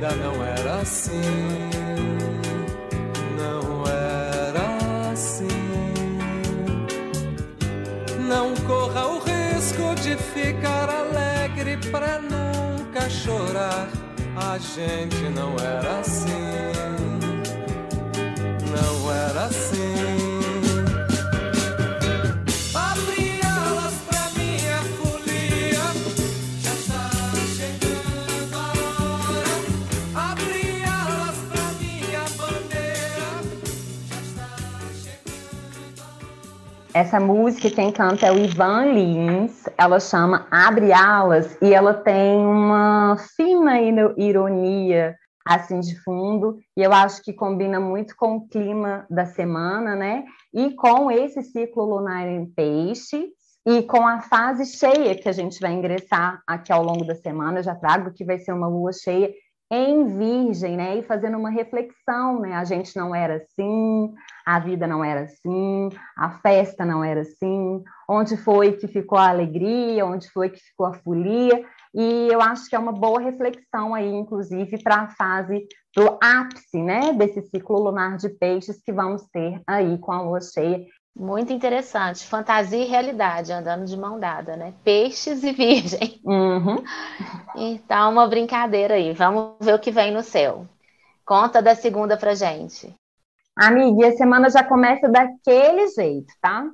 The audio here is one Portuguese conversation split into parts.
Vida não era assim. Não era assim. Não corra o risco de ficar alegre pra nunca chorar. A gente não era assim. Essa música quem canta é o Ivan Lins, ela chama Abre Alas e ela tem uma fina ironia assim de fundo, e eu acho que combina muito com o clima da semana, né? E com esse ciclo lunar em peixe e com a fase cheia que a gente vai ingressar aqui ao longo da semana, eu já trago que vai ser uma lua cheia em virgem, né? E fazendo uma reflexão, né? A gente não era assim, a vida não era assim, a festa não era assim, onde foi que ficou a alegria, onde foi que ficou a folia, e eu acho que é uma boa reflexão aí, inclusive, para a fase do ápice, né? Desse ciclo lunar de peixes que vamos ter aí com a lua cheia muito interessante. Fantasia e realidade andando de mão dada, né? Peixes e virgem. Uhum. Então, uma brincadeira aí. Vamos ver o que vem no céu. Conta da segunda pra gente. Amiga, a semana já começa daquele jeito, tá?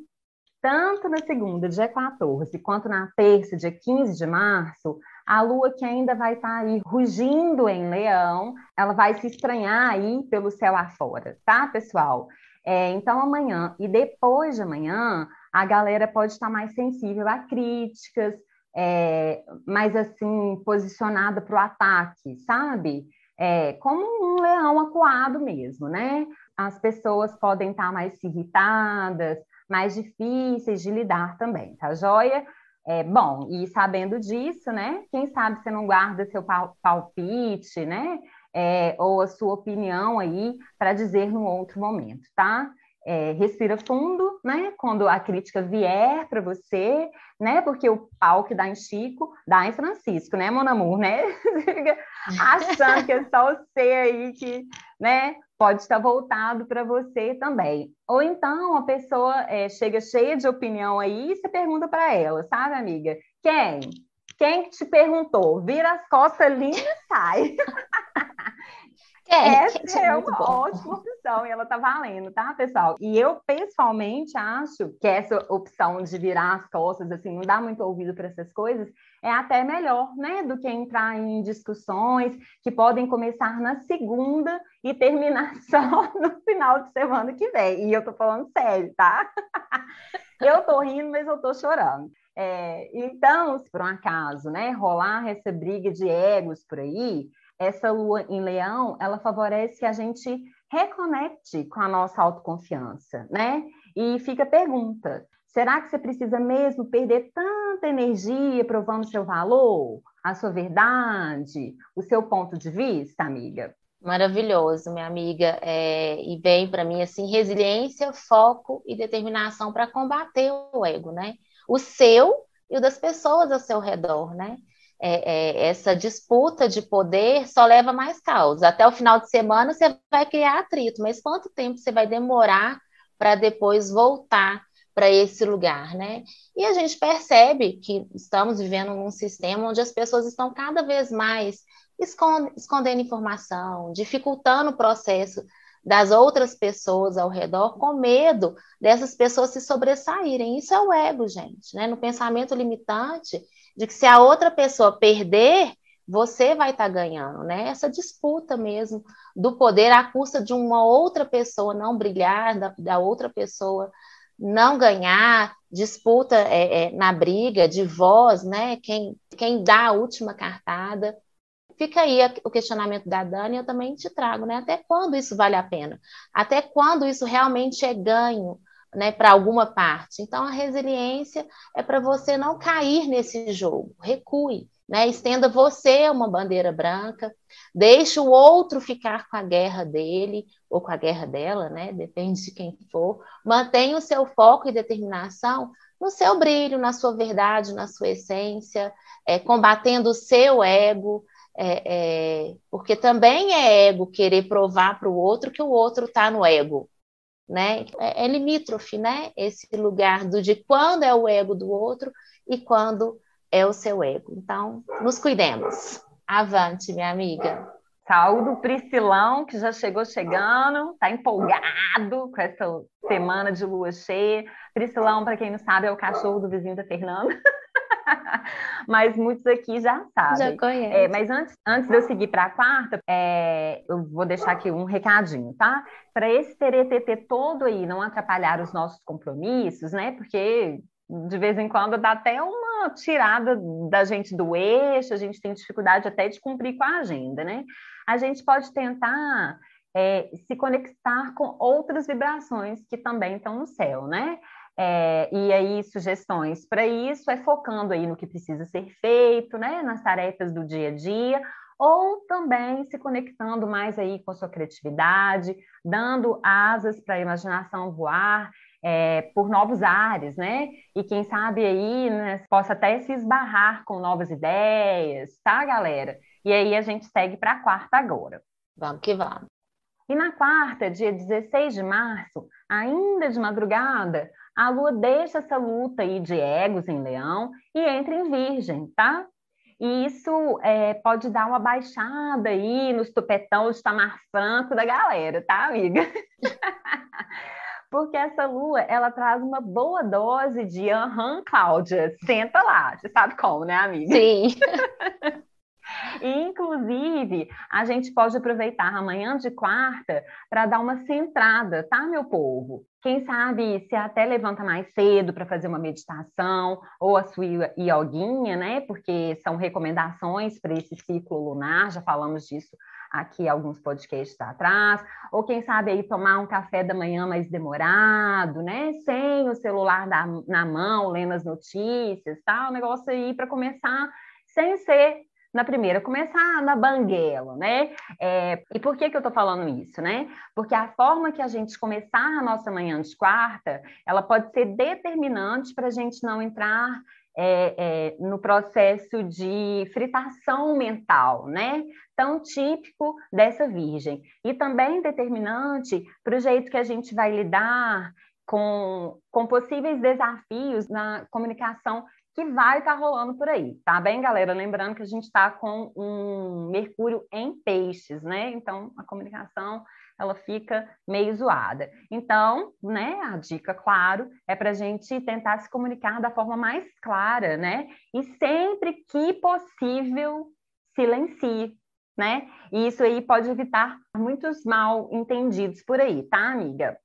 Tanto na segunda, dia 14, quanto na terça, dia 15 de março, a lua que ainda vai estar tá aí rugindo em leão, ela vai se estranhar aí pelo céu afora, tá, pessoal? É, então, amanhã e depois de amanhã, a galera pode estar mais sensível a críticas, é, mais assim, posicionada para o ataque, sabe? É, como um leão acuado mesmo, né? As pessoas podem estar mais irritadas, mais difíceis de lidar também, tá joia? É, bom, e sabendo disso, né? Quem sabe você não guarda seu palpite, né? É, ou a sua opinião aí para dizer num outro momento, tá? É, respira fundo, né? Quando a crítica vier para você, né? Porque o pau que dá em Chico dá em Francisco, né, mon amour, né? achando que é só você aí que, né? pode estar voltado para você também. Ou então a pessoa é, chega cheia de opinião aí e você pergunta para ela, sabe, amiga? Quem? Quem te perguntou? Vira as costas lindas e sai. É, Essa é uma ótima opção e ela está valendo, tá, pessoal? E eu, pessoalmente, acho que essa opção de virar as costas, assim, não dá muito ouvido para essas coisas, é até melhor, né, do que entrar em discussões que podem começar na segunda e terminar só no final de semana que vem. E eu tô falando sério, tá? eu tô rindo, mas eu tô chorando. É, então, se por um acaso, né, rolar essa briga de egos por aí, essa lua em leão, ela favorece que a gente reconecte com a nossa autoconfiança, né? E fica a pergunta: será que você precisa mesmo perder tanta energia provando seu valor, a sua verdade, o seu ponto de vista, amiga? Maravilhoso, minha amiga. É, e vem para mim assim resiliência, foco e determinação para combater o ego, né? O seu e o das pessoas ao seu redor, né? É, é, essa disputa de poder só leva mais causa. Até o final de semana você vai criar atrito, mas quanto tempo você vai demorar para depois voltar para esse lugar, né? E a gente percebe que estamos vivendo num sistema onde as pessoas estão cada vez mais escondendo informação, dificultando o processo das outras pessoas ao redor, com medo dessas pessoas se sobressaírem. Isso é o ego, gente, né? No pensamento limitante, de que se a outra pessoa perder, você vai estar tá ganhando, né? Essa disputa mesmo do poder à custa de uma outra pessoa não brilhar, da, da outra pessoa não ganhar, disputa é, é, na briga de voz, né? Quem, quem dá a última cartada. Fica aí o questionamento da Dani, eu também te trago, né? Até quando isso vale a pena? Até quando isso realmente é ganho? Né, para alguma parte. Então, a resiliência é para você não cair nesse jogo, recue, né, estenda você uma bandeira branca, deixe o outro ficar com a guerra dele ou com a guerra dela, né, depende de quem for, mantenha o seu foco e determinação no seu brilho, na sua verdade, na sua essência, é, combatendo o seu ego, é, é, porque também é ego querer provar para o outro que o outro está no ego, né? É, é limítrofe, né? Esse lugar do de quando é o ego do outro e quando é o seu ego. Então, nos cuidemos. Avante, minha amiga. Saúde o Priscilão, que já chegou chegando, está empolgado com essa semana de lua cheia. Priscilão, para quem não sabe, é o cachorro do vizinho da Fernanda. mas muitos aqui já sabem. Já conhecem. É, mas antes, antes de eu seguir para a quarta, é, eu vou deixar aqui um recadinho, tá? Para esse TTT todo aí não atrapalhar os nossos compromissos, né? Porque de vez em quando dá até uma tirada da gente do eixo, a gente tem dificuldade até de cumprir com a agenda, né? A gente pode tentar é, se conectar com outras vibrações que também estão no céu, né? É, e aí, sugestões para isso é focando aí no que precisa ser feito, né, nas tarefas do dia a dia, ou também se conectando mais aí com a sua criatividade, dando asas para a imaginação voar é, por novos ares, né? E quem sabe aí né, possa até se esbarrar com novas ideias, tá, galera? E aí a gente segue para a quarta agora. Vamos que vamos. E na quarta, dia 16 de março, ainda de madrugada, a Lua deixa essa luta aí de egos em Leão e entra em Virgem, tá? E isso é, pode dar uma baixada aí nos tupetão de Tamar Franco da galera, tá, amiga? Porque essa lua, ela traz uma boa dose de aham, Cláudia, senta lá. Você sabe como, né, amiga? Sim. Inclusive, a gente pode aproveitar amanhã de quarta para dar uma centrada, tá, meu povo? Quem sabe se até levanta mais cedo para fazer uma meditação ou a sua ioguinha, né? Porque são recomendações para esse ciclo lunar, já falamos disso aqui alguns podcasts atrás, ou quem sabe aí tomar um café da manhã mais demorado, né? Sem o celular da, na mão, lendo as notícias, tá? O negócio aí para começar sem ser na primeira, começar na banguela, né? É, e por que, que eu tô falando isso, né? Porque a forma que a gente começar a nossa manhã de quarta, ela pode ser determinante para a gente não entrar é, é, no processo de fritação mental, né? Tão típico dessa virgem. E também determinante para o jeito que a gente vai lidar com, com possíveis desafios na comunicação que vai estar tá rolando por aí, tá bem, galera? Lembrando que a gente está com um Mercúrio em peixes, né? Então, a comunicação ela fica meio zoada. Então, né, a dica, claro, é para a gente tentar se comunicar da forma mais clara, né? E sempre que possível, silencie, né? E isso aí pode evitar muitos mal entendidos por aí, tá, amiga?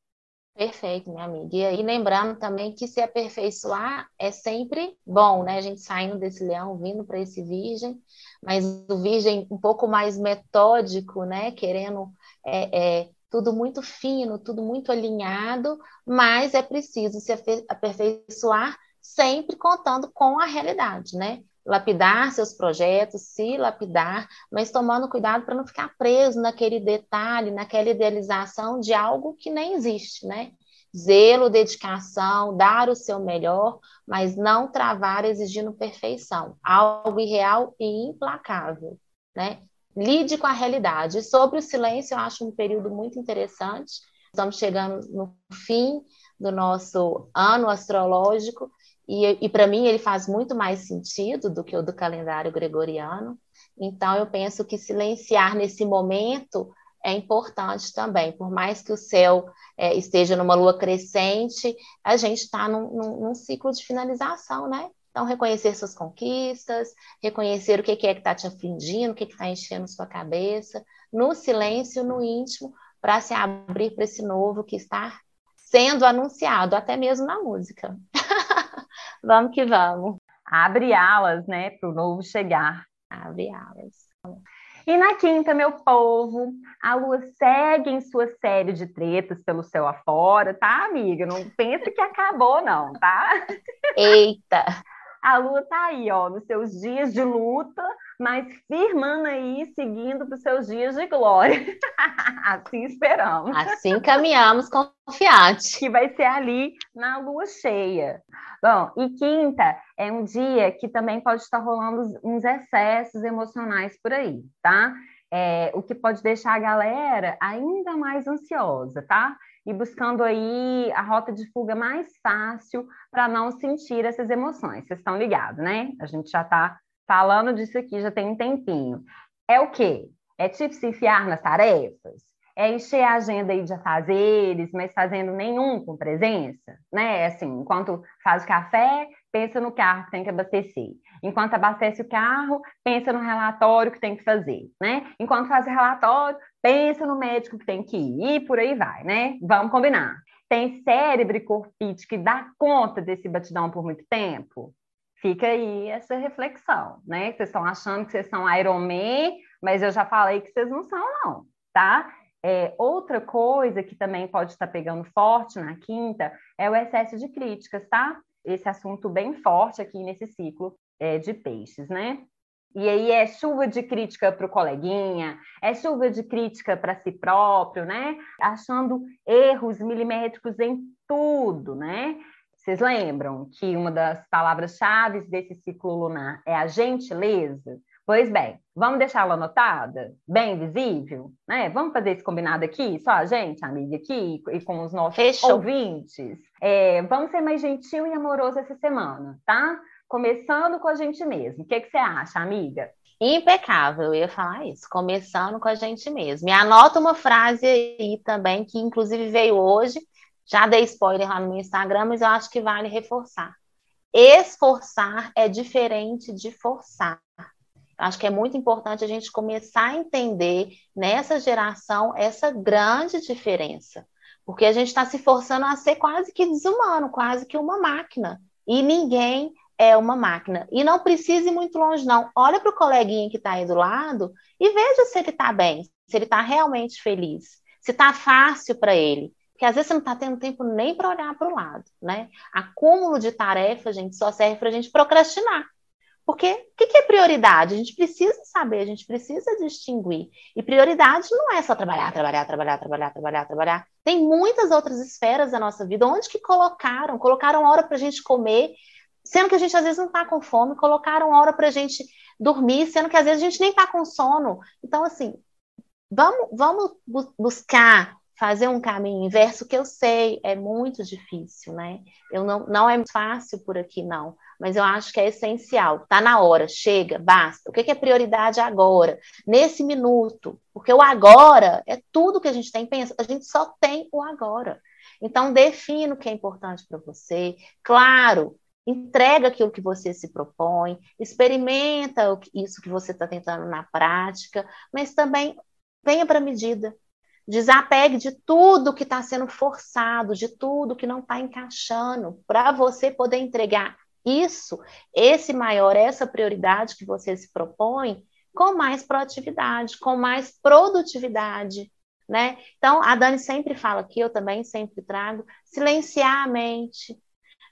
Perfeito, minha amiga. E aí, lembrando também que se aperfeiçoar é sempre bom, né? A gente saindo desse leão, vindo para esse virgem, mas o virgem um pouco mais metódico, né? Querendo é, é, tudo muito fino, tudo muito alinhado, mas é preciso se aperfeiçoar sempre contando com a realidade, né? Lapidar seus projetos, se lapidar, mas tomando cuidado para não ficar preso naquele detalhe, naquela idealização de algo que nem existe, né? Zelo, dedicação, dar o seu melhor, mas não travar exigindo perfeição, algo irreal e implacável, né? Lide com a realidade. Sobre o silêncio, eu acho um período muito interessante. Estamos chegando no fim do nosso ano astrológico e, e para mim ele faz muito mais sentido do que o do calendário gregoriano. Então eu penso que silenciar nesse momento é importante também, por mais que o céu é, esteja numa lua crescente, a gente está num, num, num, ciclo de finalização, né? Então, reconhecer suas conquistas, reconhecer o que, que é que está te afligindo, o que está enchendo sua cabeça, no silêncio, no íntimo, para se abrir para esse novo que está sendo anunciado, até mesmo na música. Vamos que vamos. Abre alas, né, para o novo chegar. Abre alas. E na quinta, meu povo, a lua segue em sua série de tretas pelo céu afora, tá, amiga? Não pense que acabou, não, tá? Eita! A lua tá aí, ó, nos seus dias de luta, mas firmando aí, seguindo para os seus dias de glória. assim esperamos. Assim caminhamos confiantes. Que vai ser ali na lua cheia. Bom, e quinta é um dia que também pode estar rolando uns excessos emocionais por aí, tá? É, o que pode deixar a galera ainda mais ansiosa, tá? E buscando aí a rota de fuga mais fácil para não sentir essas emoções. Vocês estão ligados, né? A gente já está falando disso aqui já tem um tempinho. É o quê? É tipo se enfiar nas tarefas? É encher a agenda aí de afazeres, mas fazendo nenhum com presença, né? Assim, enquanto faz o café, pensa no carro que tem que abastecer. Enquanto abastece o carro, pensa no relatório que tem que fazer, né? Enquanto faz o relatório, pensa no médico que tem que ir por aí vai, né? Vamos combinar. Tem cérebro e corpite que dá conta desse batidão por muito tempo? Fica aí essa reflexão, né? Vocês estão achando que vocês são Iron Man, mas eu já falei que vocês não são, não, tá? É, outra coisa que também pode estar pegando forte na quinta é o excesso de críticas, tá? Esse assunto bem forte aqui nesse ciclo é, de peixes, né? E aí é chuva de crítica para o coleguinha, é chuva de crítica para si próprio, né? Achando erros milimétricos em tudo, né? Vocês lembram que uma das palavras-chave desse ciclo lunar é a gentileza? Pois bem, vamos deixá-la anotada, bem visível, né? Vamos fazer esse combinado aqui, só a gente, amiga, aqui e com os nossos Fechou. ouvintes. É, vamos ser mais gentil e amoroso essa semana, tá? Começando com a gente mesmo. O que, que você acha, amiga? Impecável, eu ia falar isso, começando com a gente mesmo. E anota uma frase aí também, que inclusive veio hoje, já dei spoiler lá no meu Instagram, mas eu acho que vale reforçar. Esforçar é diferente de forçar. Acho que é muito importante a gente começar a entender nessa geração essa grande diferença, porque a gente está se forçando a ser quase que desumano, quase que uma máquina, e ninguém é uma máquina. E não precise ir muito longe, não. Olha para o coleguinha que está aí do lado e veja se ele está bem, se ele está realmente feliz, se está fácil para ele. Porque às vezes você não está tendo tempo nem para olhar para o lado, né? Acúmulo de tarefas, gente, só serve para a gente procrastinar. Porque o que, que é prioridade? A gente precisa saber, a gente precisa distinguir. E prioridade não é só trabalhar, trabalhar, trabalhar, trabalhar, trabalhar, trabalhar. Tem muitas outras esferas da nossa vida. Onde que colocaram? Colocaram hora para a gente comer, sendo que a gente às vezes não está com fome. Colocaram hora para a gente dormir, sendo que às vezes a gente nem está com sono. Então, assim, vamos, vamos buscar fazer um caminho inverso que eu sei é muito difícil, né? Eu não, não é fácil por aqui não, mas eu acho que é essencial. Tá na hora, chega, basta. O que é prioridade agora, nesse minuto? Porque o agora é tudo que a gente tem pensa. A gente só tem o agora. Então defina o que é importante para você. Claro, entrega aquilo que você se propõe, experimenta isso que você está tentando na prática, mas também venha para a medida. Desapegue de tudo que está sendo forçado, de tudo que não está encaixando, para você poder entregar isso, esse maior, essa prioridade que você se propõe, com mais proatividade, com mais produtividade. Né? Então, a Dani sempre fala aqui, eu também sempre trago, silenciar a mente,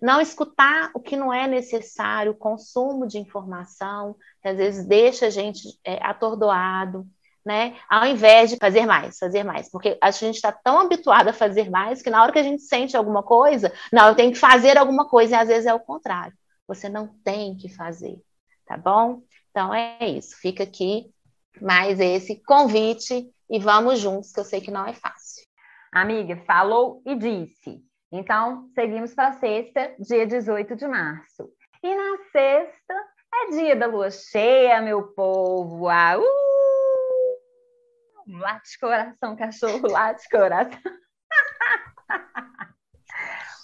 não escutar o que não é necessário, o consumo de informação, que às vezes deixa a gente é, atordoado, né? Ao invés de fazer mais, fazer mais. Porque a gente está tão habituado a fazer mais que na hora que a gente sente alguma coisa, não, eu tenho que fazer alguma coisa, e às vezes é o contrário. Você não tem que fazer, tá bom? Então é isso. Fica aqui mais esse convite e vamos juntos, que eu sei que não é fácil. Amiga, falou e disse. Então, seguimos para sexta, dia 18 de março. E na sexta é dia da lua cheia, meu povo. Ah, uh! Late coração, cachorro, late coração.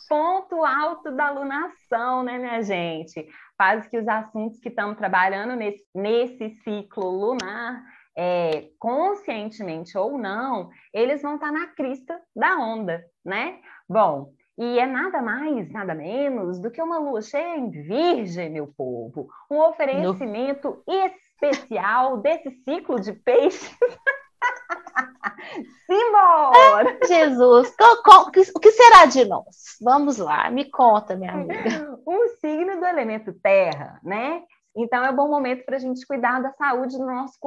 Ponto alto da lunação, né, minha gente? Faz que os assuntos que estamos trabalhando nesse, nesse ciclo lunar, é, conscientemente ou não, eles vão estar tá na crista da onda, né? Bom, e é nada mais, nada menos do que uma lua cheia em virgem, meu povo. Um oferecimento no... especial desse ciclo de peixes. Simbora! Jesus, o que será de nós? Vamos lá, me conta, minha amiga. O signo do elemento terra, né? Então é um bom momento para a gente cuidar da saúde do nosso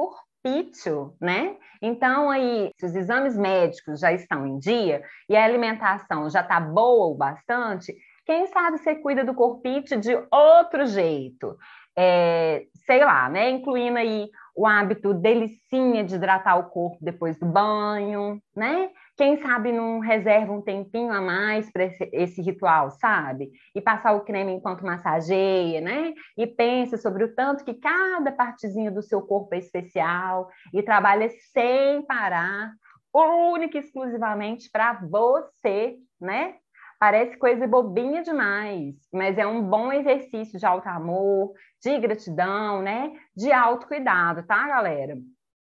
corpício, né? Então aí, se os exames médicos já estão em dia e a alimentação já está boa o bastante, quem sabe você cuida do corpício de outro jeito. É, sei lá, né? Incluindo aí o hábito delicinha de hidratar o corpo depois do banho, né? Quem sabe não reserva um tempinho a mais para esse, esse, ritual, sabe? E passar o creme enquanto massageia, né? E pensa sobre o tanto que cada partezinha do seu corpo é especial e trabalha sem parar, única e exclusivamente para você, né? Parece coisa bobinha demais, mas é um bom exercício de alto amor, de gratidão, né? De autocuidado, tá, galera?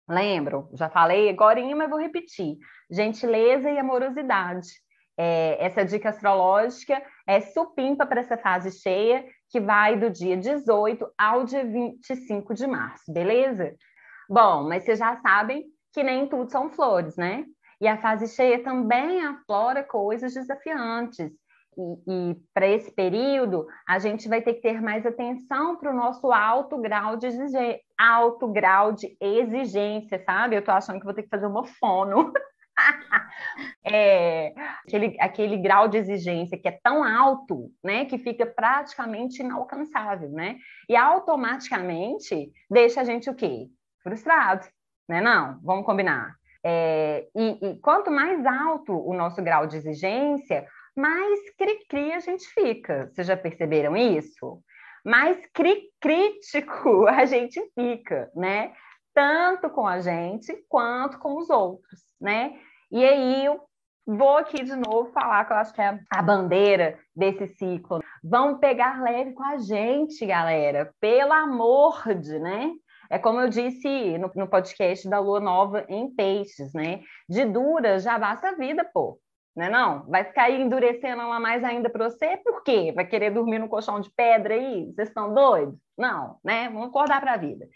Lembram? Já falei agora, mas vou repetir. Gentileza e amorosidade. É, essa dica astrológica é supimpa para essa fase cheia, que vai do dia 18 ao dia 25 de março, beleza? Bom, mas vocês já sabem que nem tudo são flores, né? E a fase cheia também aflora coisas desafiantes. E, e para esse período, a gente vai ter que ter mais atenção para o nosso alto grau de alto grau de exigência, sabe? Eu estou achando que vou ter que fazer uma fono. é, aquele, aquele grau de exigência que é tão alto, né, que fica praticamente inalcançável, né? E automaticamente deixa a gente o quê? Frustrado, né? Não, vamos combinar. É, e, e, quanto mais alto o nosso grau de exigência, mais cri-cri a gente fica. Vocês já perceberam isso? Mais cri-crítico a gente fica, né? Tanto com a gente quanto com os outros, né? E aí eu vou aqui de novo falar que eu acho que é a bandeira desse ciclo. Vamos pegar leve com a gente, galera. Pelo amor de, né? É como eu disse no, no podcast da Lua Nova em Peixes, né? De dura já basta a vida, pô. Né não? Vai ficar aí endurecendo ela mais ainda para você? Por quê? Vai querer dormir no colchão de pedra aí? Vocês estão doidos? Não, né? Vamos acordar para a vida.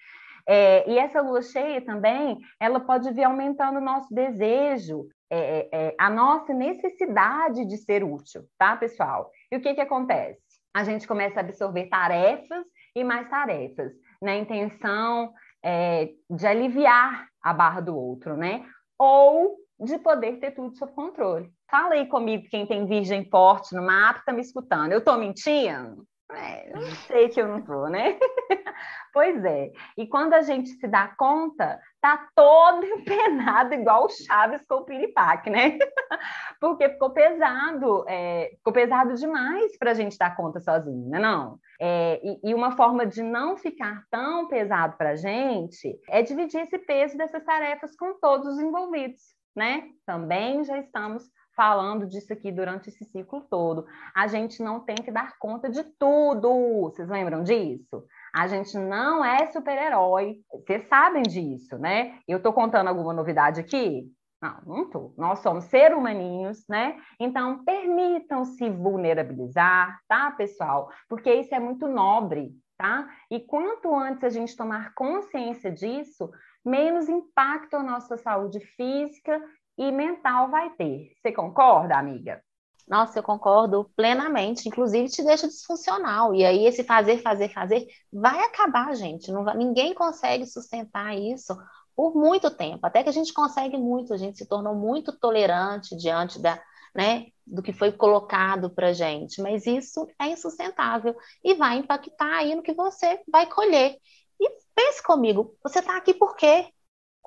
É, e essa lua cheia também, ela pode vir aumentando o nosso desejo, é, é, é, a nossa necessidade de ser útil, tá, pessoal? E o que, que acontece? A gente começa a absorver tarefas e mais tarefas, na intenção é, de aliviar a barra do outro, né? Ou de poder ter tudo sob controle. Fala aí comigo, quem tem virgem forte no mapa, tá me escutando. Eu tô mentindo? É, eu sei que eu não tô, né? pois é. E quando a gente se dá conta, tá todo empenado, igual o Chaves com o Piripaque, né? Porque ficou pesado, é, ficou pesado demais para a gente dar conta sozinho, né? Não. É, e, e, uma forma de não ficar tão pesado para a gente é dividir esse peso dessas tarefas com todos os envolvidos, né? Também já estamos falando disso aqui durante esse ciclo todo. A gente não tem que dar conta de tudo. Vocês lembram disso? A gente não é super-herói. Vocês sabem disso, né? Eu tô contando alguma novidade aqui? Não, não tô. Nós somos seres humaninhos, né? Então, permitam-se vulnerabilizar, tá, pessoal? Porque isso é muito nobre, tá? E quanto antes a gente tomar consciência disso, menos impacto a nossa saúde física e mental vai ter. Você concorda, amiga? Nossa, eu concordo plenamente. Inclusive, te deixa disfuncional. E aí, esse fazer, fazer, fazer vai acabar, gente. Vai, ninguém consegue sustentar isso por muito tempo. Até que a gente consegue muito, a gente se tornou muito tolerante diante da, né, do que foi colocado para gente. Mas isso é insustentável e vai impactar aí no que você vai colher. E pense comigo, você está aqui por quê?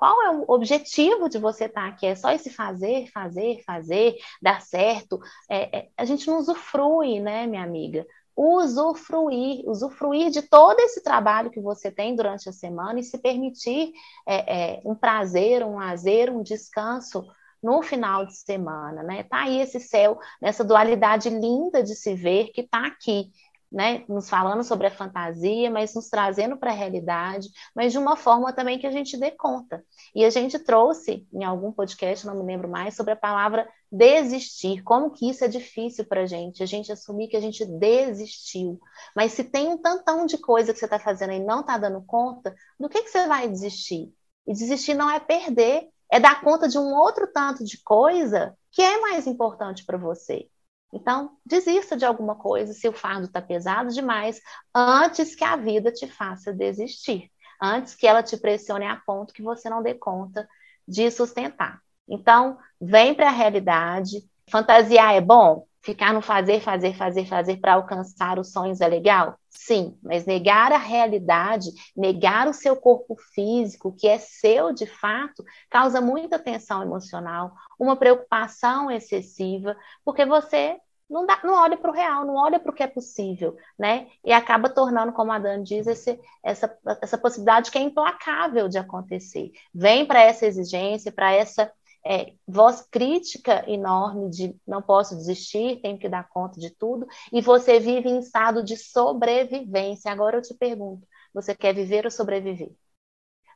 Qual é o objetivo de você estar aqui? É só esse fazer, fazer, fazer, dar certo? É, é, a gente não usufrui, né, minha amiga? Usufruir, usufruir de todo esse trabalho que você tem durante a semana e se permitir é, é um prazer, um lazer, um descanso no final de semana, né? Tá aí esse céu, nessa dualidade linda de se ver que tá aqui né, nos falando sobre a fantasia, mas nos trazendo para a realidade, mas de uma forma também que a gente dê conta. E a gente trouxe em algum podcast, não me lembro mais, sobre a palavra desistir, como que isso é difícil para a gente, a gente assumir que a gente desistiu. Mas se tem um tantão de coisa que você está fazendo e não está dando conta, do que, que você vai desistir? E desistir não é perder, é dar conta de um outro tanto de coisa que é mais importante para você. Então, desista de alguma coisa se o fardo está pesado demais, antes que a vida te faça desistir, antes que ela te pressione a ponto que você não dê conta de sustentar. Então, vem para a realidade. Fantasiar é bom? Ficar no fazer, fazer, fazer, fazer para alcançar os sonhos é legal? Sim, mas negar a realidade, negar o seu corpo físico, que é seu de fato, causa muita tensão emocional, uma preocupação excessiva, porque você não, dá, não olha para o real, não olha para o que é possível, né? E acaba tornando, como a Dan diz, esse, essa, essa possibilidade que é implacável de acontecer. Vem para essa exigência, para essa é, voz crítica enorme de não posso desistir, tenho que dar conta de tudo, e você vive em estado de sobrevivência. Agora eu te pergunto: você quer viver ou sobreviver?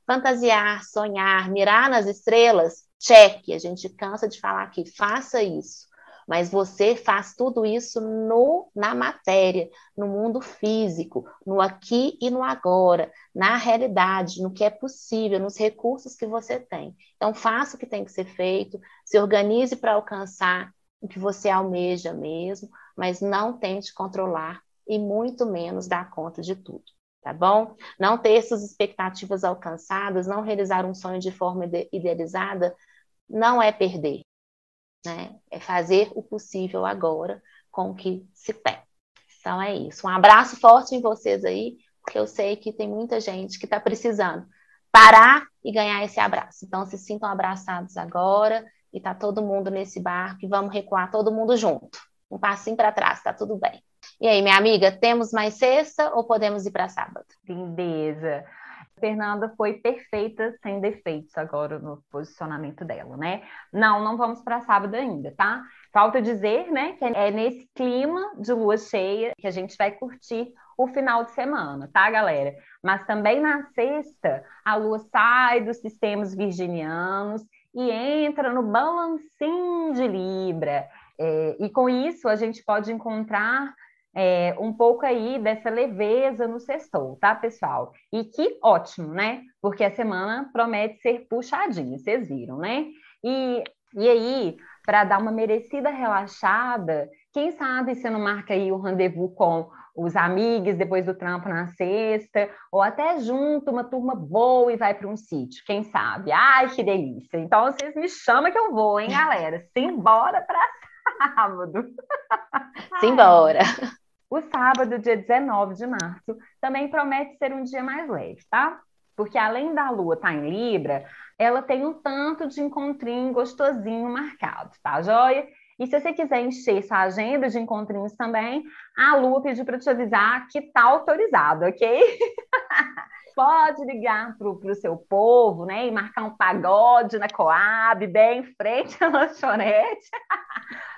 Fantasiar, sonhar, mirar nas estrelas? Cheque, a gente cansa de falar aqui, faça isso mas você faz tudo isso no, na matéria, no mundo físico, no aqui e no agora, na realidade, no que é possível, nos recursos que você tem. Então, faça o que tem que ser feito, se organize para alcançar o que você almeja mesmo, mas não tente controlar e muito menos dar conta de tudo tá bom? Não ter essas expectativas alcançadas, não realizar um sonho de forma idealizada, não é perder, né? É fazer o possível agora com o que se tem. Então é isso. Um abraço forte em vocês aí, porque eu sei que tem muita gente que está precisando parar e ganhar esse abraço. Então se sintam abraçados agora e tá todo mundo nesse barco e vamos recuar todo mundo junto. Um passinho para trás, tá tudo bem. E aí, minha amiga, temos mais sexta ou podemos ir para sábado? Lindeza. Fernanda foi perfeita, sem defeitos agora no posicionamento dela, né? Não, não vamos para sábado ainda, tá? Falta dizer, né, que é nesse clima de lua cheia que a gente vai curtir o final de semana, tá, galera? Mas também na sexta, a lua sai dos sistemas virginianos e entra no balancinho de Libra. É, e com isso, a gente pode encontrar é, um pouco aí dessa leveza no sextou, tá, pessoal? E que ótimo, né? Porque a semana promete ser puxadinha, vocês viram, né? E, e aí, para dar uma merecida relaxada. Quem sabe você não marca aí o rendezvous com os amigos depois do trampo na sexta, ou até junto uma turma boa e vai para um sítio, quem sabe? Ai, que delícia! Então vocês me chamam que eu vou, hein, galera? Simbora para sábado! Simbora! O sábado, dia 19 de março, também promete ser um dia mais leve, tá? Porque além da lua estar tá em Libra, ela tem um tanto de encontrinho gostosinho marcado, tá joia? E se você quiser encher sua agenda de encontrinhos também, a Lua pediu para te avisar que tá autorizado, ok? Pode ligar para o seu povo, né? E marcar um pagode na Coab, bem em frente à lanchonete.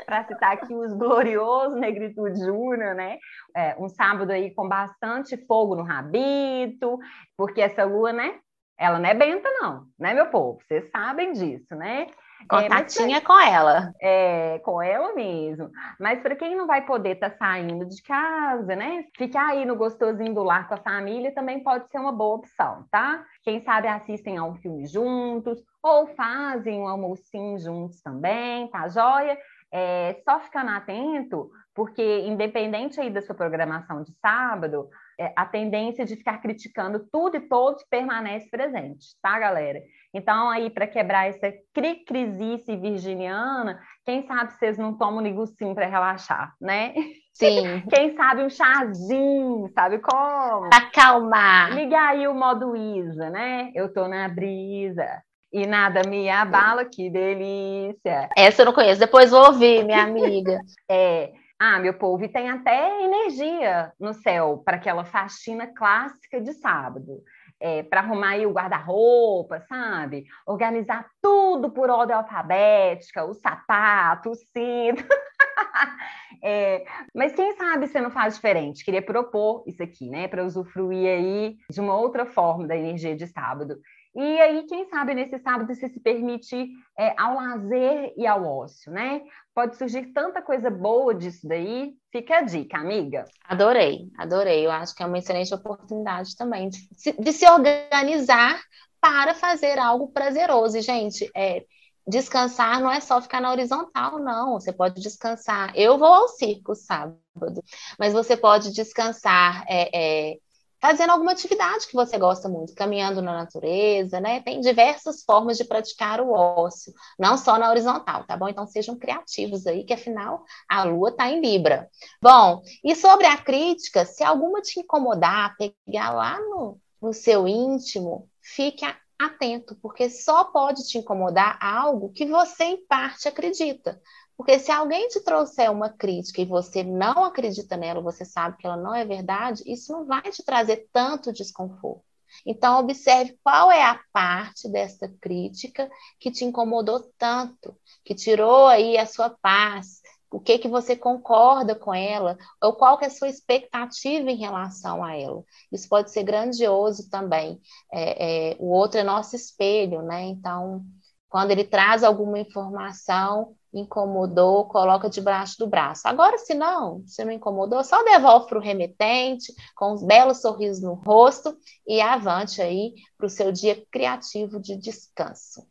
para citar aqui os gloriosos Negritude Júnior, né? É, um sábado aí com bastante fogo no rabito, porque essa lua, né? Ela não é benta, não, né, meu povo? Vocês sabem disso, né? Contatinha é, com ela. É, com ela mesmo. Mas para quem não vai poder estar tá saindo de casa, né? Ficar aí no gostosinho do lar com a família também pode ser uma boa opção, tá? Quem sabe assistem a um filme juntos ou fazem um almocinho juntos também, tá joia? É, só ficando atento, porque independente aí da sua programação de sábado, é, a tendência de ficar criticando tudo e todos permanece presente, tá, galera? Então, aí, para quebrar essa cri-crisice virginiana, quem sabe vocês não tomam um negocinho para relaxar, né? Sim. Quem sabe um chazinho, sabe como? Pra acalmar. Liga aí o modo Isa, né? Eu tô na brisa. E nada me abala, que delícia. Essa eu não conheço, depois vou ouvir, minha amiga. é. Ah, meu povo, e tem até energia no céu para aquela faxina clássica de sábado. É, para arrumar aí o guarda-roupa, sabe? Organizar tudo por ordem alfabética, o sapato, o cinto. é, mas quem sabe você não faz diferente? Queria propor isso aqui, né? Para usufruir aí de uma outra forma da energia de sábado. E aí, quem sabe nesse sábado você se permite é, ao lazer e ao ócio, né? Pode surgir tanta coisa boa disso daí. Fica a dica, amiga. Adorei, adorei. Eu acho que é uma excelente oportunidade também de, de se organizar para fazer algo prazeroso. E, gente, é, descansar não é só ficar na horizontal, não. Você pode descansar. Eu vou ao circo sábado, mas você pode descansar. É, é, fazendo alguma atividade que você gosta muito, caminhando na natureza, né? Tem diversas formas de praticar o ócio, não só na horizontal, tá bom? Então sejam criativos aí, que afinal a lua tá em Libra. Bom, e sobre a crítica, se alguma te incomodar, pegar lá no, no seu íntimo, fique atento, porque só pode te incomodar algo que você em parte acredita. Porque se alguém te trouxer uma crítica e você não acredita nela, você sabe que ela não é verdade, isso não vai te trazer tanto desconforto. Então, observe qual é a parte dessa crítica que te incomodou tanto, que tirou aí a sua paz, o que que você concorda com ela, ou qual que é a sua expectativa em relação a ela. Isso pode ser grandioso também. É, é, o outro é nosso espelho, né? Então, quando ele traz alguma informação, incomodou, coloca debaixo do braço. Agora, se não, se não incomodou, só devolve para o remetente, com um belo sorriso no rosto e avante aí para o seu dia criativo de descanso.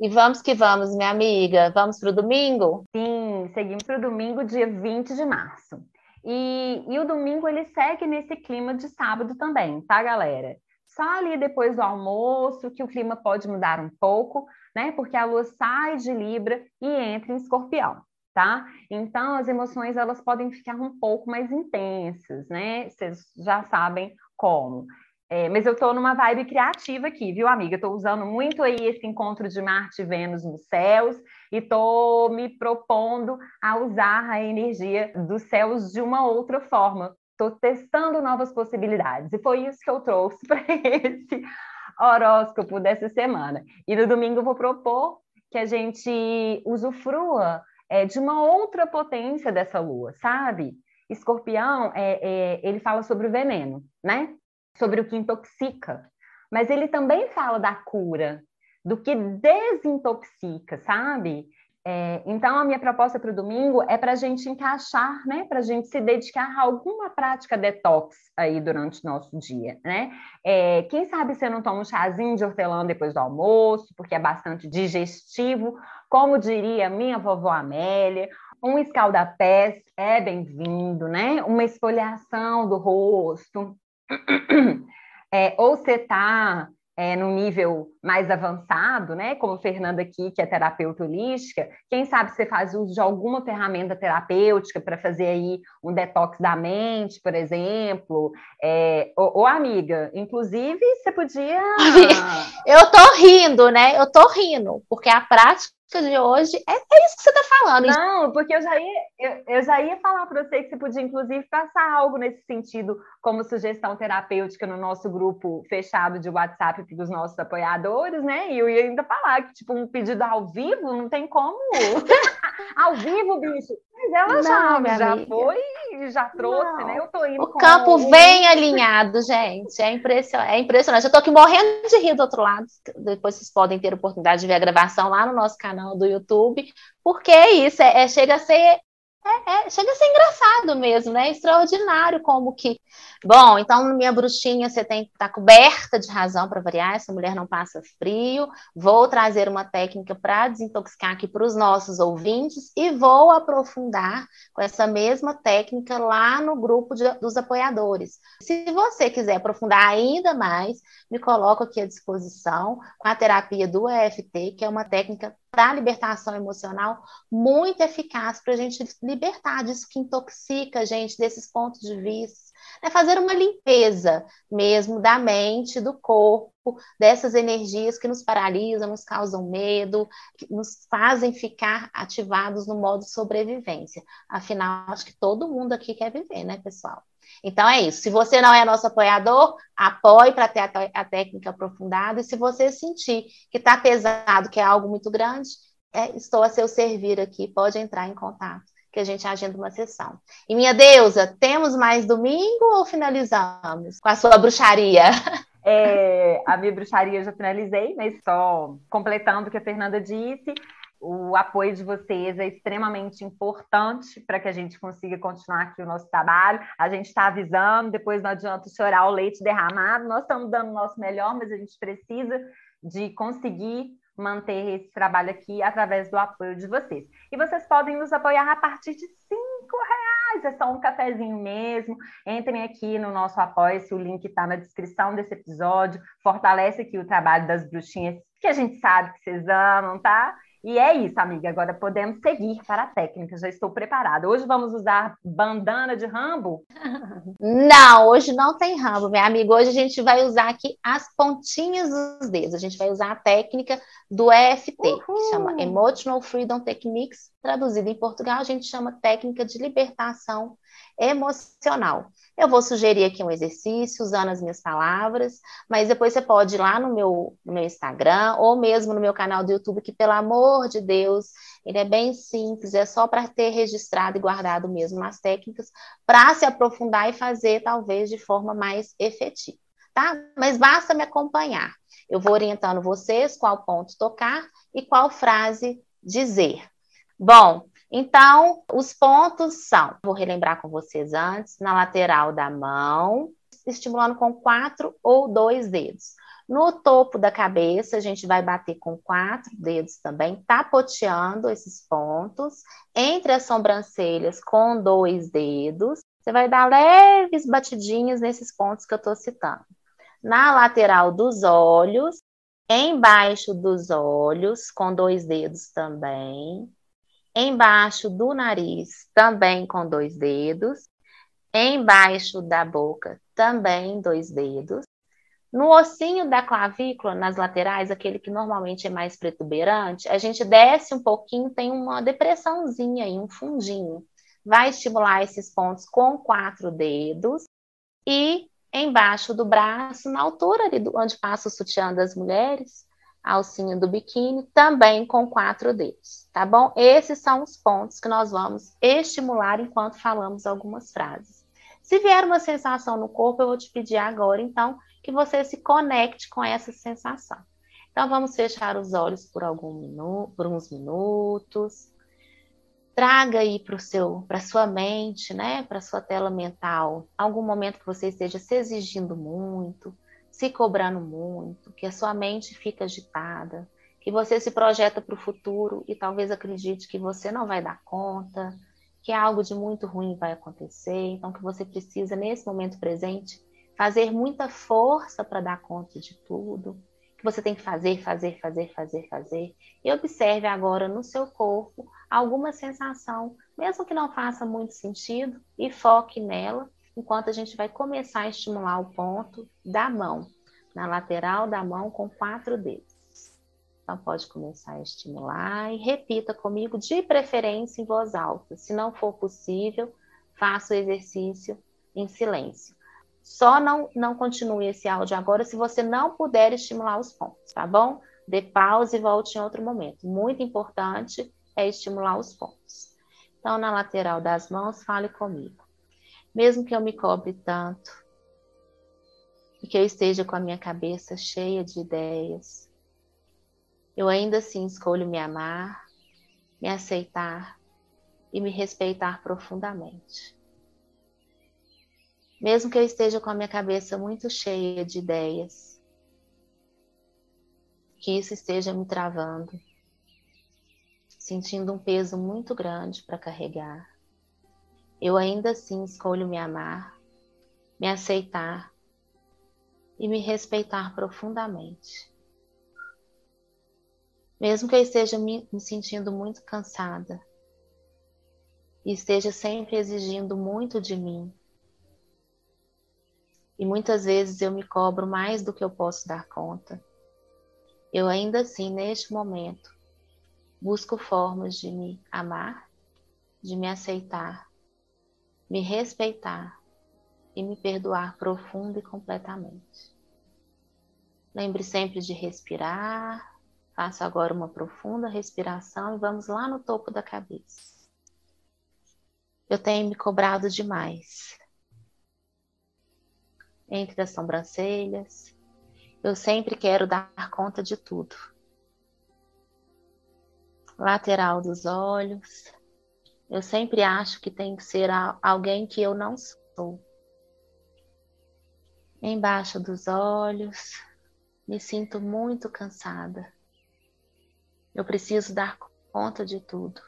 E vamos que vamos, minha amiga. Vamos para o domingo? Sim, seguimos para o domingo, dia 20 de março. E, e o domingo ele segue nesse clima de sábado também, tá, galera? Só ali depois do almoço que o clima pode mudar um pouco, né? Porque a lua sai de Libra e entra em Escorpião, tá? Então as emoções elas podem ficar um pouco mais intensas, né? Vocês já sabem como. É, mas eu estou numa vibe criativa aqui, viu, amiga? Estou usando muito aí esse encontro de Marte e Vênus nos céus e estou me propondo a usar a energia dos céus de uma outra forma. Estou testando novas possibilidades. E foi isso que eu trouxe para esse horóscopo dessa semana. E no domingo eu vou propor que a gente usufrua é, de uma outra potência dessa lua, sabe? Escorpião, é, é, ele fala sobre o veneno, né? Sobre o que intoxica. Mas ele também fala da cura, do que desintoxica, sabe? É, então, a minha proposta para o domingo é para a gente encaixar, né? Para a gente se dedicar a alguma prática detox aí durante o nosso dia, né? É, quem sabe você não toma um chazinho de hortelã depois do almoço, porque é bastante digestivo, como diria minha vovó Amélia, um escaldapés é bem-vindo, né? Uma esfoliação do rosto. É, ou você está é, no nível mais avançado, né? Como Fernanda aqui, que é terapeuta holística, quem sabe você faz uso de alguma ferramenta terapêutica para fazer aí um detox da mente, por exemplo. É, ou, amiga, inclusive, você podia. Eu tô rindo, né? Eu tô rindo, porque a prática de hoje é, é isso que você está falando. Não, porque eu já ia, eu, eu já ia falar para você que você podia, inclusive, passar algo nesse sentido, como sugestão terapêutica no nosso grupo fechado de WhatsApp dos nossos apoiadores, né? E eu ia ainda falar que, tipo, um pedido ao vivo não tem como. ao vivo, bicho. Mas ela não, já, já amiga. foi já trouxe, não. né? Eu tô indo. O campo um... bem alinhado, gente. É impressionante. É impressionante. Eu tô aqui morrendo de rir do outro lado. Depois vocês podem ter oportunidade de ver a gravação lá no nosso canal do YouTube, porque é isso, é, é chega a ser é, é, chega a ser engraçado mesmo, né? Extraordinário como que. Bom, então minha bruxinha, você tem que estar tá coberta de razão para variar, essa mulher não passa frio. Vou trazer uma técnica para desintoxicar aqui para os nossos ouvintes e vou aprofundar com essa mesma técnica lá no grupo de, dos apoiadores. Se você quiser aprofundar ainda mais, me coloco aqui à disposição com a terapia do EFT, que é uma técnica para libertação emocional muito eficaz para a gente libertar disso que intoxica a gente, desses pontos de vista. É fazer uma limpeza mesmo da mente, do corpo, dessas energias que nos paralisam, nos causam medo, que nos fazem ficar ativados no modo sobrevivência. Afinal, acho que todo mundo aqui quer viver, né, pessoal? Então é isso. Se você não é nosso apoiador, apoie para ter a, a, técnica aprofundada. E se você sentir que está pesado, que é algo muito grande, é, estou a seu servir aqui. Pode entrar em contato, que a gente agenda uma sessão. E minha deusa, temos mais domingo ou finalizamos com a sua bruxaria? É, a minha bruxaria eu já finalizei, mas só completando o que a Fernanda disse o apoio de vocês é extremamente importante para que a gente consiga continuar aqui o nosso trabalho. A gente está avisando, depois não adianta chorar o leite derramado. Nós estamos dando o nosso melhor, mas a gente precisa de conseguir manter esse trabalho aqui através do apoio de vocês. E vocês podem nos apoiar a partir de cinco reais, é só um cafezinho mesmo. Entrem aqui no nosso apoio, se o link está na descrição desse episódio. Fortalece aqui o trabalho das bruxinhas, que a gente sabe que vocês amam, tá? E é isso, amiga. Agora podemos seguir para a técnica. Já estou preparada. Hoje vamos usar bandana de Rambo? Não, hoje não tem Rambo, minha amiga. Hoje a gente vai usar aqui as pontinhas dos dedos. A gente vai usar a técnica do EFT, Uhul. que chama Emotional Freedom Techniques. Traduzido em Portugal, a gente chama técnica de libertação emocional. Eu vou sugerir aqui um exercício usando as minhas palavras, mas depois você pode ir lá no meu, no meu Instagram ou mesmo no meu canal do YouTube, que pelo amor de Deus, ele é bem simples, é só para ter registrado e guardado mesmo as técnicas, para se aprofundar e fazer talvez de forma mais efetiva, tá? Mas basta me acompanhar. Eu vou orientando vocês qual ponto tocar e qual frase dizer. Bom, então, os pontos são, vou relembrar com vocês antes, na lateral da mão, estimulando com quatro ou dois dedos. No topo da cabeça, a gente vai bater com quatro dedos também, tapoteando esses pontos. Entre as sobrancelhas, com dois dedos. Você vai dar leves batidinhas nesses pontos que eu estou citando. Na lateral dos olhos, embaixo dos olhos, com dois dedos também embaixo do nariz, também com dois dedos, embaixo da boca, também dois dedos. No ossinho da clavícula, nas laterais, aquele que normalmente é mais protuberante, a gente desce um pouquinho, tem uma depressãozinha aí, um fundinho. Vai estimular esses pontos com quatro dedos e embaixo do braço, na altura ali do, onde passa o sutiã das mulheres, alcinha do biquíni, também com quatro dedos, tá bom? Esses são os pontos que nós vamos estimular enquanto falamos algumas frases. Se vier uma sensação no corpo, eu vou te pedir agora, então, que você se conecte com essa sensação. Então, vamos fechar os olhos por, algum minu por uns minutos. Traga aí para para sua mente, né, para sua tela mental, algum momento que você esteja se exigindo muito, se cobrando muito, que a sua mente fica agitada, que você se projeta para o futuro e talvez acredite que você não vai dar conta, que algo de muito ruim vai acontecer, então que você precisa nesse momento presente fazer muita força para dar conta de tudo, que você tem que fazer, fazer, fazer, fazer, fazer. E observe agora no seu corpo alguma sensação, mesmo que não faça muito sentido, e foque nela enquanto a gente vai começar a estimular o ponto da mão, na lateral da mão com quatro dedos. Então, pode começar a estimular e repita comigo, de preferência em voz alta. Se não for possível, faça o exercício em silêncio. Só não, não continue esse áudio agora se você não puder estimular os pontos, tá bom? Dê pausa e volte em outro momento. Muito importante é estimular os pontos. Então, na lateral das mãos, fale comigo mesmo que eu me cobre tanto. E que eu esteja com a minha cabeça cheia de ideias, eu ainda assim escolho me amar, me aceitar e me respeitar profundamente. Mesmo que eu esteja com a minha cabeça muito cheia de ideias, que isso esteja me travando, sentindo um peso muito grande para carregar eu ainda assim escolho me amar, me aceitar e me respeitar profundamente. Mesmo que eu esteja me, me sentindo muito cansada e esteja sempre exigindo muito de mim, e muitas vezes eu me cobro mais do que eu posso dar conta, eu ainda assim, neste momento, busco formas de me amar, de me aceitar me respeitar e me perdoar profundo e completamente. Lembre sempre de respirar. Faça agora uma profunda respiração e vamos lá no topo da cabeça. Eu tenho me cobrado demais. Entre as sobrancelhas, eu sempre quero dar conta de tudo. Lateral dos olhos, eu sempre acho que tem que ser alguém que eu não sou. Embaixo dos olhos, me sinto muito cansada. Eu preciso dar conta de tudo.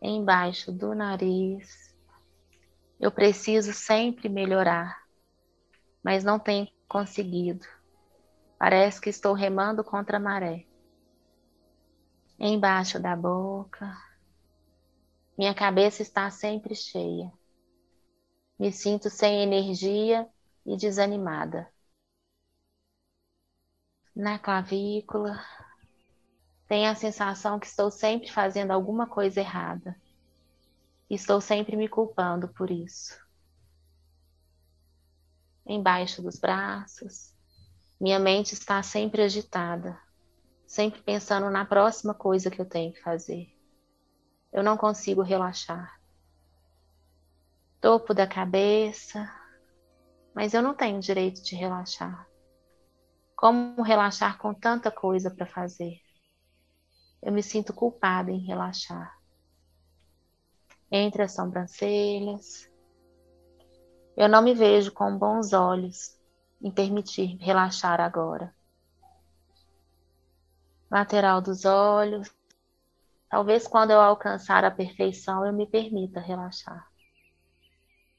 Embaixo do nariz, eu preciso sempre melhorar, mas não tenho conseguido. Parece que estou remando contra a maré. Embaixo da boca, minha cabeça está sempre cheia. Me sinto sem energia e desanimada. Na clavícula, tenho a sensação que estou sempre fazendo alguma coisa errada. Estou sempre me culpando por isso. Embaixo dos braços, minha mente está sempre agitada, sempre pensando na próxima coisa que eu tenho que fazer. Eu não consigo relaxar. Topo da cabeça, mas eu não tenho direito de relaxar. Como relaxar com tanta coisa para fazer? Eu me sinto culpada em relaxar. Entre as sobrancelhas, eu não me vejo com bons olhos em permitir relaxar agora. Lateral dos olhos, Talvez quando eu alcançar a perfeição eu me permita relaxar,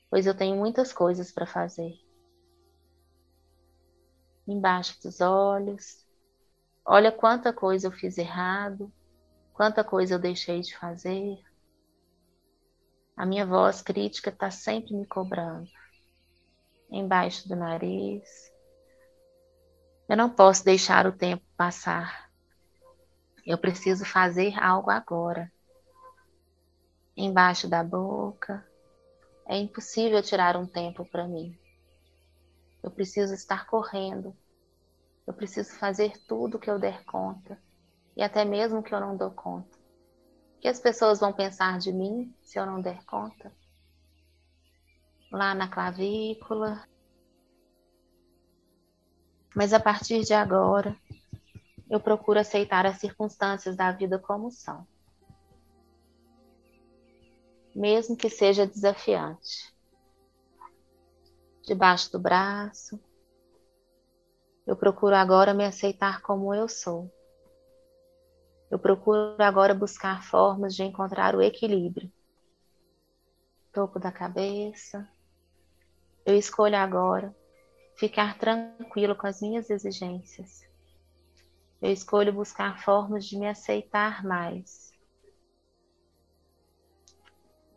pois eu tenho muitas coisas para fazer. Embaixo dos olhos, olha quanta coisa eu fiz errado, quanta coisa eu deixei de fazer. A minha voz crítica está sempre me cobrando. Embaixo do nariz. Eu não posso deixar o tempo passar. Eu preciso fazer algo agora. Embaixo da boca. É impossível tirar um tempo para mim. Eu preciso estar correndo. Eu preciso fazer tudo que eu der conta, e até mesmo que eu não dou conta. O que as pessoas vão pensar de mim se eu não der conta? Lá na clavícula. Mas a partir de agora, eu procuro aceitar as circunstâncias da vida como são. Mesmo que seja desafiante. Debaixo do braço, eu procuro agora me aceitar como eu sou. Eu procuro agora buscar formas de encontrar o equilíbrio. Topo da cabeça. Eu escolho agora ficar tranquilo com as minhas exigências. Eu escolho buscar formas de me aceitar mais.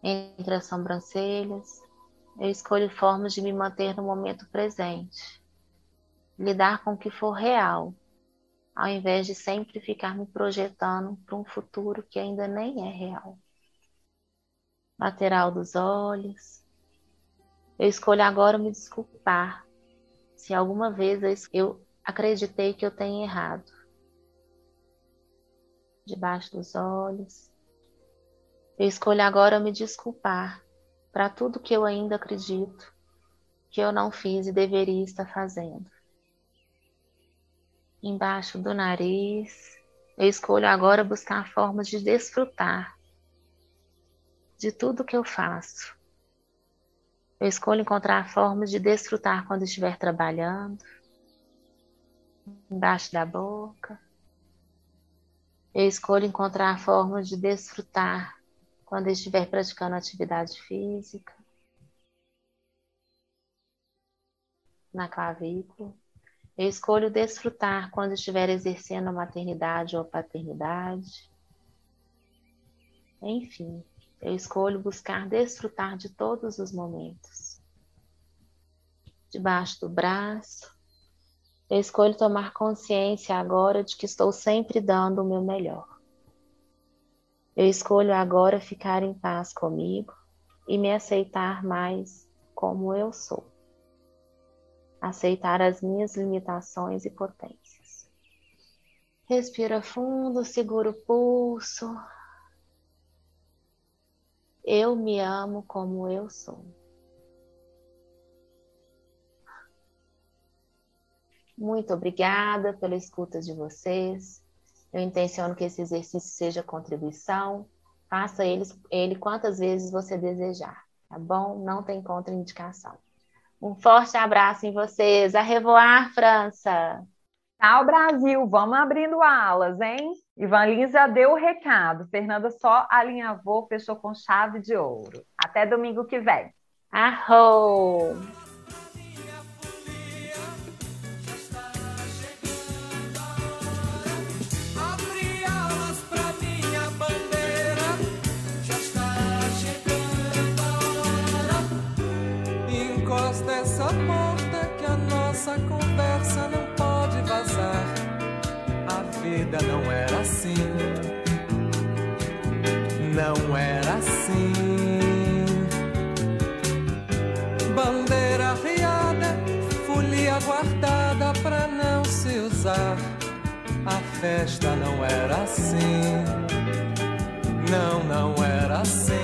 Entre as sobrancelhas, eu escolho formas de me manter no momento presente lidar com o que for real, ao invés de sempre ficar me projetando para um futuro que ainda nem é real. Lateral dos olhos. Eu escolho agora me desculpar se alguma vez eu acreditei que eu tenho errado. Debaixo dos olhos. Eu escolho agora me desculpar para tudo que eu ainda acredito que eu não fiz e deveria estar fazendo embaixo do nariz. Eu escolho agora buscar formas de desfrutar de tudo que eu faço. Eu escolho encontrar formas de desfrutar quando estiver trabalhando, embaixo da boca. Eu escolho encontrar formas de desfrutar quando estiver praticando atividade física, na clavícula. Eu escolho desfrutar quando estiver exercendo a maternidade ou a paternidade. Enfim, eu escolho buscar desfrutar de todos os momentos. Debaixo do braço, eu escolho tomar consciência agora de que estou sempre dando o meu melhor. Eu escolho agora ficar em paz comigo e me aceitar mais como eu sou aceitar as minhas limitações e potências. Respira fundo, segura o pulso. Eu me amo como eu sou. Muito obrigada pela escuta de vocês. Eu intenciono que esse exercício seja contribuição. Faça ele, ele quantas vezes você desejar, tá bom? Não tem contraindicação. Um forte abraço em vocês. A revoar, França. Tchau, Brasil. Vamos abrindo alas, hein? Ivan Lisa deu o recado. Fernanda só alinhavou, fechou com chave de ouro. Até domingo que vem. Arrou! Nossa conversa não pode vazar. A vida não era assim. Não era assim. Bandeira riada, folia guardada pra não se usar. A festa não era assim. Não, não era assim.